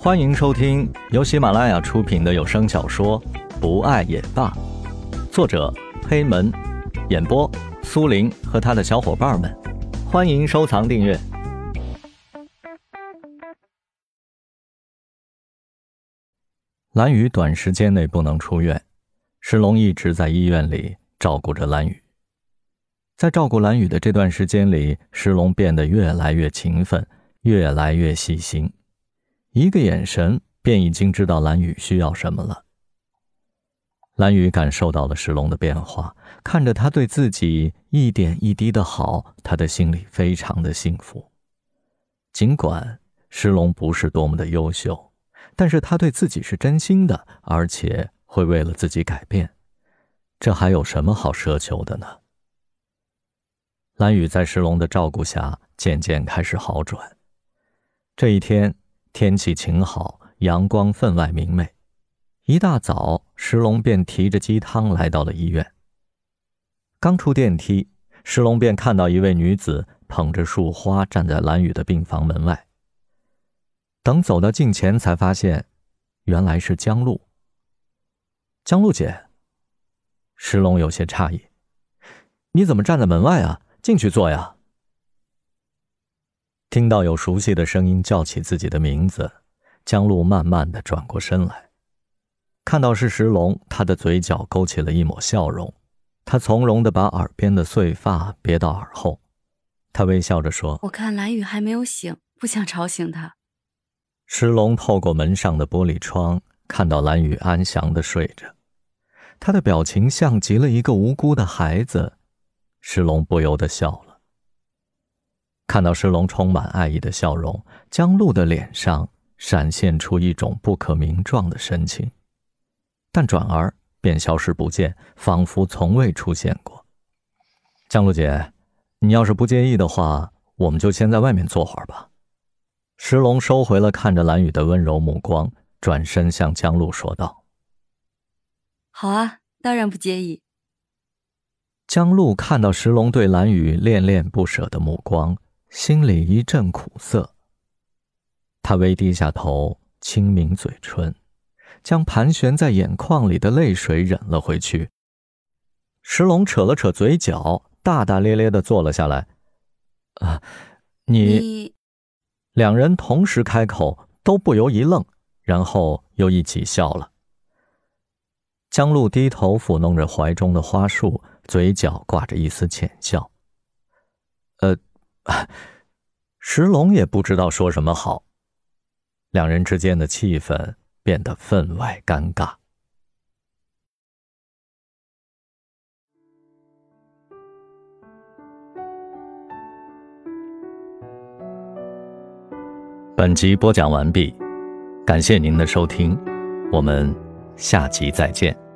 欢迎收听由喜马拉雅出品的有声小说《不爱也罢》，作者黑门，演播苏林和他的小伙伴们。欢迎收藏订阅。蓝雨短时间内不能出院，石龙一直在医院里照顾着蓝雨。在照顾蓝雨的这段时间里，石龙变得越来越勤奋，越来越细心。一个眼神便已经知道蓝雨需要什么了。蓝雨感受到了石龙的变化，看着他对自己一点一滴的好，他的心里非常的幸福。尽管石龙不是多么的优秀，但是他对自己是真心的，而且会为了自己改变，这还有什么好奢求的呢？蓝雨在石龙的照顾下渐渐开始好转。这一天。天气晴好，阳光分外明媚。一大早，石龙便提着鸡汤来到了医院。刚出电梯，石龙便看到一位女子捧着束花站在蓝雨的病房门外。等走到近前，才发现，原来是江露。江露姐，石龙有些诧异：“你怎么站在门外啊？进去坐呀。”听到有熟悉的声音叫起自己的名字，江路慢慢的转过身来，看到是石龙，他的嘴角勾起了一抹笑容。他从容的把耳边的碎发别到耳后，他微笑着说：“我看蓝雨还没有醒，不想吵醒他。”石龙透过门上的玻璃窗，看到蓝雨安详的睡着，他的表情像极了一个无辜的孩子，石龙不由得笑了。看到石龙充满爱意的笑容，江路的脸上闪现出一种不可名状的神情，但转而便消失不见，仿佛从未出现过。江路姐，你要是不介意的话，我们就先在外面坐会儿吧。石龙收回了看着蓝雨的温柔目光，转身向江路说道：“好啊，当然不介意。”江路看到石龙对蓝雨恋恋不舍的目光。心里一阵苦涩。他微低下头，轻抿嘴唇，将盘旋在眼眶里的泪水忍了回去。石龙扯了扯嘴角，大大咧咧的坐了下来。“啊，你……”两人同时开口，都不由一愣，然后又一起笑了。江路低头抚弄着怀中的花束，嘴角挂着一丝浅笑。“呃。” 石龙也不知道说什么好，两人之间的气氛变得分外尴尬。本集播讲完毕，感谢您的收听，我们下集再见。